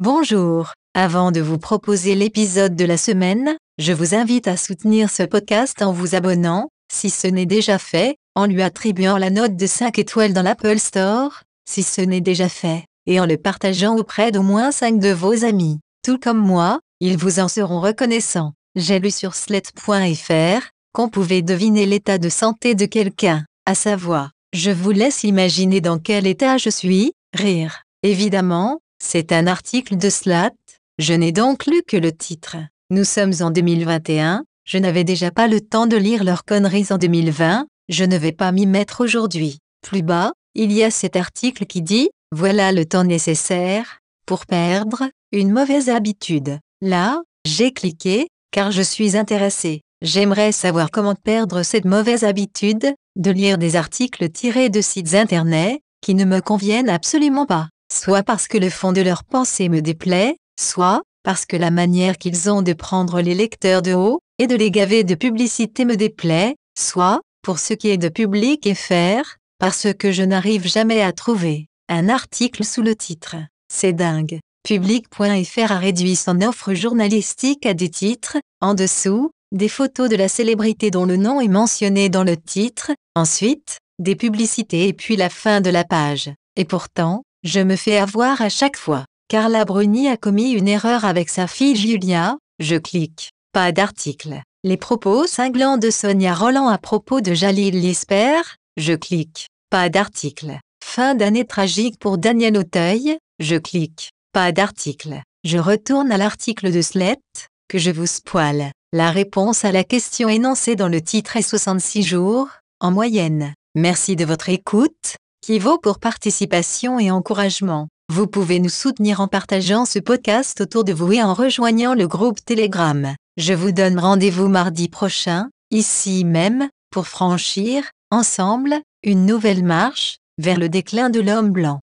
Bonjour, avant de vous proposer l'épisode de la semaine, je vous invite à soutenir ce podcast en vous abonnant, si ce n'est déjà fait, en lui attribuant la note de 5 étoiles dans l'Apple Store, si ce n'est déjà fait, et en le partageant auprès d'au moins 5 de vos amis. Tout comme moi, ils vous en seront reconnaissants. J'ai lu sur sled.fr qu'on pouvait deviner l'état de santé de quelqu'un, à savoir, je vous laisse imaginer dans quel état je suis, rire. Évidemment, c'est un article de Slat, je n'ai donc lu que le titre. Nous sommes en 2021, je n'avais déjà pas le temps de lire leurs conneries en 2020, je ne vais pas m'y mettre aujourd'hui. Plus bas, il y a cet article qui dit, voilà le temps nécessaire, pour perdre, une mauvaise habitude. Là, j'ai cliqué, car je suis intéressé. J'aimerais savoir comment perdre cette mauvaise habitude, de lire des articles tirés de sites internet, qui ne me conviennent absolument pas, soit parce que le fond de leur pensée me déplaît, soit parce que la manière qu'ils ont de prendre les lecteurs de haut, et de les gaver de publicité me déplaît, soit, pour ce qui est de public et faire, parce que je n'arrive jamais à trouver un article sous le titre. C'est dingue. Public.fr a réduit son offre journalistique à des titres, en dessous, des photos de la célébrité dont le nom est mentionné dans le titre, ensuite, des publicités et puis la fin de la page. Et pourtant, je me fais avoir à chaque fois. Carla Bruni a commis une erreur avec sa fille Julia, je clique. Pas d'article. Les propos cinglants de Sonia Roland à propos de Jalil Lisper, je clique. Pas d'article. Fin d'année tragique pour Daniel Auteuil, je clique. Pas d'article. Je retourne à l'article de Slett, que je vous spoile. La réponse à la question énoncée dans le titre est 66 jours, en moyenne. Merci de votre écoute, qui vaut pour participation et encouragement. Vous pouvez nous soutenir en partageant ce podcast autour de vous et en rejoignant le groupe Telegram. Je vous donne rendez-vous mardi prochain, ici même, pour franchir, ensemble, une nouvelle marche, vers le déclin de l'homme blanc.